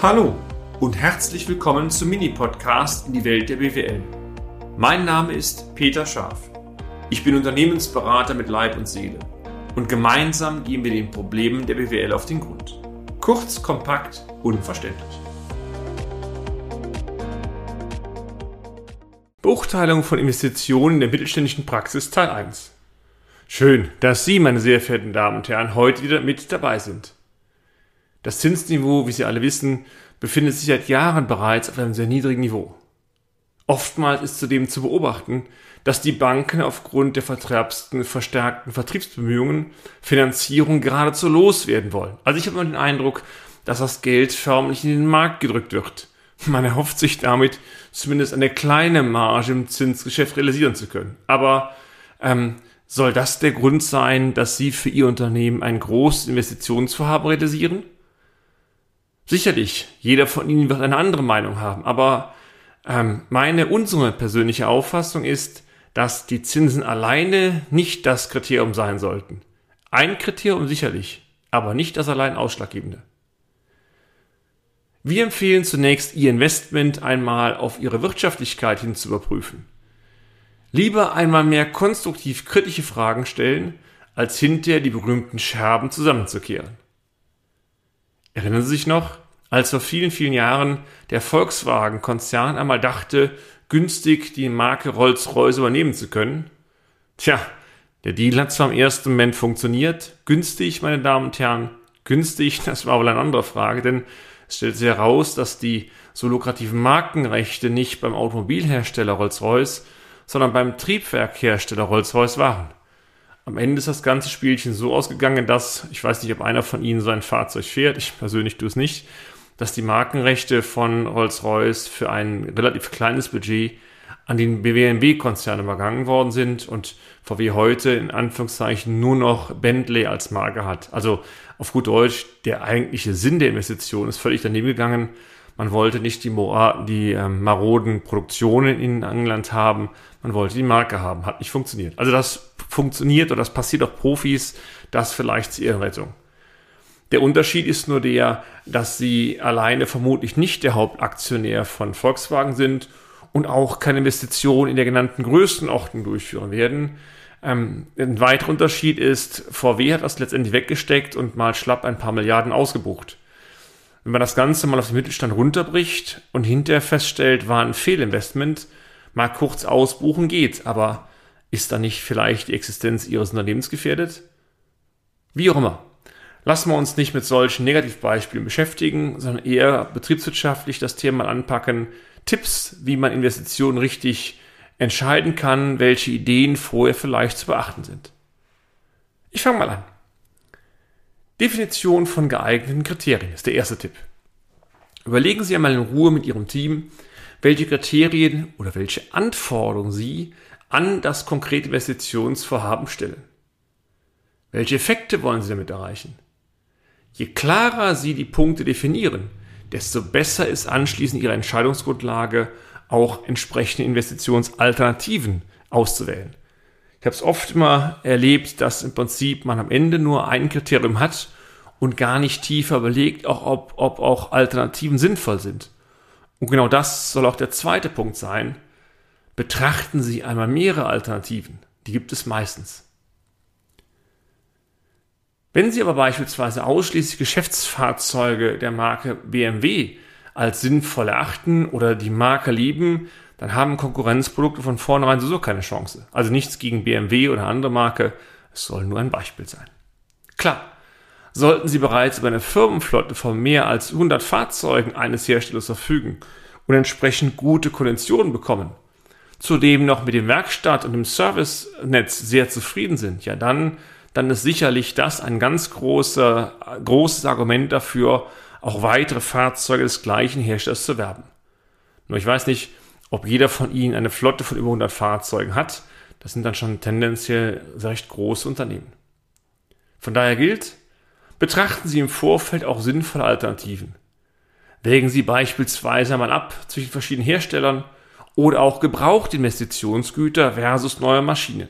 Hallo und herzlich willkommen zum Mini-Podcast in die Welt der BWL. Mein Name ist Peter Scharf. Ich bin Unternehmensberater mit Leib und Seele und gemeinsam gehen wir den Problemen der BWL auf den Grund. Kurz, kompakt, unverständlich. Beurteilung von Investitionen in der mittelständischen Praxis Teil 1. Schön, dass Sie, meine sehr verehrten Damen und Herren, heute wieder mit dabei sind. Das Zinsniveau, wie Sie alle wissen, befindet sich seit Jahren bereits auf einem sehr niedrigen Niveau. Oftmals ist zudem zu beobachten, dass die Banken aufgrund der verstärkten Vertriebsbemühungen Finanzierung geradezu loswerden wollen. Also ich habe immer den Eindruck, dass das Geld förmlich in den Markt gedrückt wird. Man erhofft sich damit zumindest eine kleine Marge im Zinsgeschäft realisieren zu können. Aber ähm, soll das der Grund sein, dass Sie für Ihr Unternehmen ein großes Investitionsvorhaben realisieren? Sicherlich, jeder von Ihnen wird eine andere Meinung haben, aber ähm, meine, unsere persönliche Auffassung ist, dass die Zinsen alleine nicht das Kriterium sein sollten. Ein Kriterium sicherlich, aber nicht das allein ausschlaggebende. Wir empfehlen zunächst, Ihr Investment einmal auf Ihre Wirtschaftlichkeit hin zu überprüfen. Lieber einmal mehr konstruktiv kritische Fragen stellen, als hinterher die berühmten Scherben zusammenzukehren. Erinnern Sie sich noch, als vor vielen, vielen Jahren der Volkswagen-Konzern einmal dachte, günstig die Marke Rolls-Royce übernehmen zu können? Tja, der Deal hat zwar im ersten Moment funktioniert, günstig, meine Damen und Herren, günstig, das war wohl eine andere Frage, denn es stellt sich heraus, dass die so lukrativen Markenrechte nicht beim Automobilhersteller Rolls-Royce, sondern beim Triebwerkhersteller Rolls-Royce waren. Am Ende ist das ganze Spielchen so ausgegangen, dass, ich weiß nicht, ob einer von Ihnen so ein Fahrzeug fährt, ich persönlich tue es nicht, dass die Markenrechte von Rolls-Royce für ein relativ kleines Budget an den BMW-Konzern übergangen worden sind und VW heute in Anführungszeichen nur noch Bentley als Marke hat. Also auf gut Deutsch, der eigentliche Sinn der Investition ist völlig daneben gegangen. Man wollte nicht die, Mora die ähm, maroden Produktionen in England haben, man wollte die Marke haben. Hat nicht funktioniert. Also das funktioniert oder das passiert auch Profis, das vielleicht zur Ehrenrettung. Der Unterschied ist nur der, dass sie alleine vermutlich nicht der Hauptaktionär von Volkswagen sind und auch keine Investitionen in der genannten Größenordnung durchführen werden. Ähm, ein weiterer Unterschied ist, VW hat das letztendlich weggesteckt und mal schlapp ein paar Milliarden ausgebucht. Wenn man das Ganze mal auf den Mittelstand runterbricht und hinterher feststellt, war ein Fehlinvestment, mal kurz ausbuchen geht, aber ist da nicht vielleicht die Existenz Ihres Unternehmens gefährdet? Wie auch immer. Lassen wir uns nicht mit solchen Negativbeispielen beschäftigen, sondern eher betriebswirtschaftlich das Thema anpacken. Tipps, wie man Investitionen richtig entscheiden kann, welche Ideen vorher vielleicht zu beachten sind. Ich fange mal an. Definition von geeigneten Kriterien ist der erste Tipp. Überlegen Sie einmal in Ruhe mit Ihrem Team, welche Kriterien oder welche Anforderungen Sie an das konkrete Investitionsvorhaben stellen. Welche Effekte wollen Sie damit erreichen? Je klarer Sie die Punkte definieren, desto besser ist anschließend Ihre Entscheidungsgrundlage, auch entsprechende Investitionsalternativen auszuwählen. Ich habe es oft immer erlebt, dass im Prinzip man am Ende nur ein Kriterium hat und gar nicht tiefer überlegt, auch ob, ob auch Alternativen sinnvoll sind. Und genau das soll auch der zweite Punkt sein. Betrachten Sie einmal mehrere Alternativen. Die gibt es meistens. Wenn Sie aber beispielsweise ausschließlich Geschäftsfahrzeuge der Marke BMW als sinnvoll erachten oder die Marke lieben, dann haben Konkurrenzprodukte von vornherein sowieso keine Chance. Also nichts gegen BMW oder andere Marke, es soll nur ein Beispiel sein. Klar, sollten Sie bereits über eine Firmenflotte von mehr als 100 Fahrzeugen eines Herstellers verfügen und entsprechend gute Konditionen bekommen, zudem noch mit dem Werkstatt und dem Servicenetz sehr zufrieden sind, ja dann dann ist sicherlich das ein ganz großer, großes Argument dafür, auch weitere Fahrzeuge des gleichen Herstellers zu werben. Nur ich weiß nicht, ob jeder von Ihnen eine Flotte von über 100 Fahrzeugen hat. Das sind dann schon tendenziell recht große Unternehmen. Von daher gilt, betrachten Sie im Vorfeld auch sinnvolle Alternativen. Wägen Sie beispielsweise einmal ab zwischen verschiedenen Herstellern oder auch gebrauchte Investitionsgüter versus neue Maschinen.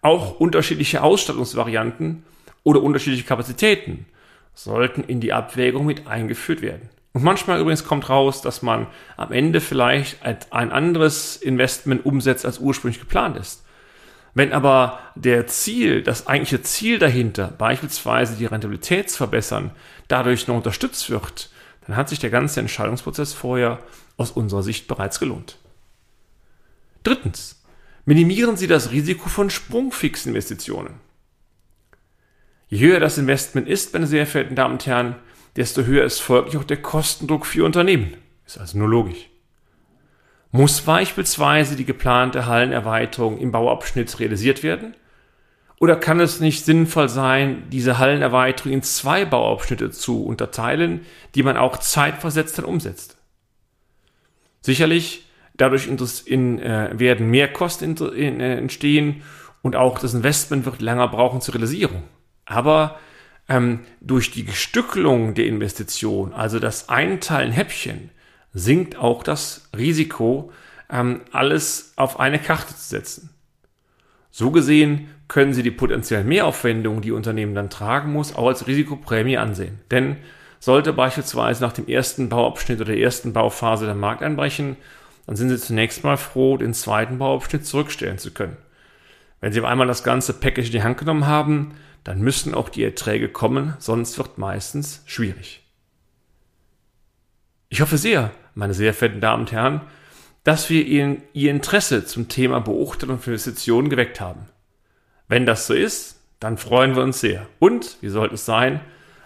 Auch unterschiedliche Ausstattungsvarianten oder unterschiedliche Kapazitäten sollten in die Abwägung mit eingeführt werden. Und manchmal übrigens kommt raus, dass man am Ende vielleicht ein anderes Investment umsetzt, als ursprünglich geplant ist. Wenn aber der Ziel, das eigentliche Ziel dahinter, beispielsweise die Rentabilität zu verbessern, dadurch noch unterstützt wird, dann hat sich der ganze Entscheidungsprozess vorher aus unserer Sicht bereits gelohnt. Drittens. Minimieren Sie das Risiko von Sprungfixinvestitionen. Je höher das Investment ist, meine sehr verehrten Damen und Herren, desto höher ist folglich auch der Kostendruck für Unternehmen. Ist also nur logisch. Muss beispielsweise die geplante Hallenerweiterung im Bauabschnitt realisiert werden? Oder kann es nicht sinnvoll sein, diese Hallenerweiterung in zwei Bauabschnitte zu unterteilen, die man auch zeitversetzt dann umsetzt? Sicherlich, dadurch in, äh, werden mehr Kosten in, in, äh, entstehen und auch das Investment wird länger brauchen zur Realisierung. Aber ähm, durch die Gestückelung der Investition, also das Einteilen Häppchen, sinkt auch das Risiko, ähm, alles auf eine Karte zu setzen. So gesehen können Sie die potenziellen Mehraufwendungen, die Unternehmen dann tragen muss, auch als Risikoprämie ansehen. Denn sollte beispielsweise nach dem ersten Bauabschnitt oder der ersten Bauphase der Markt einbrechen, dann sind Sie zunächst mal froh, den zweiten Bauabschnitt zurückstellen zu können. Wenn Sie auf einmal das ganze Package in die Hand genommen haben, dann müssen auch die Erträge kommen, sonst wird meistens schwierig. Ich hoffe sehr, meine sehr verehrten Damen und Herren, dass wir Ihnen Ihr Interesse zum Thema Beurteilung von Investitionen geweckt haben. Wenn das so ist, dann freuen wir uns sehr. Und, wie sollte es sein,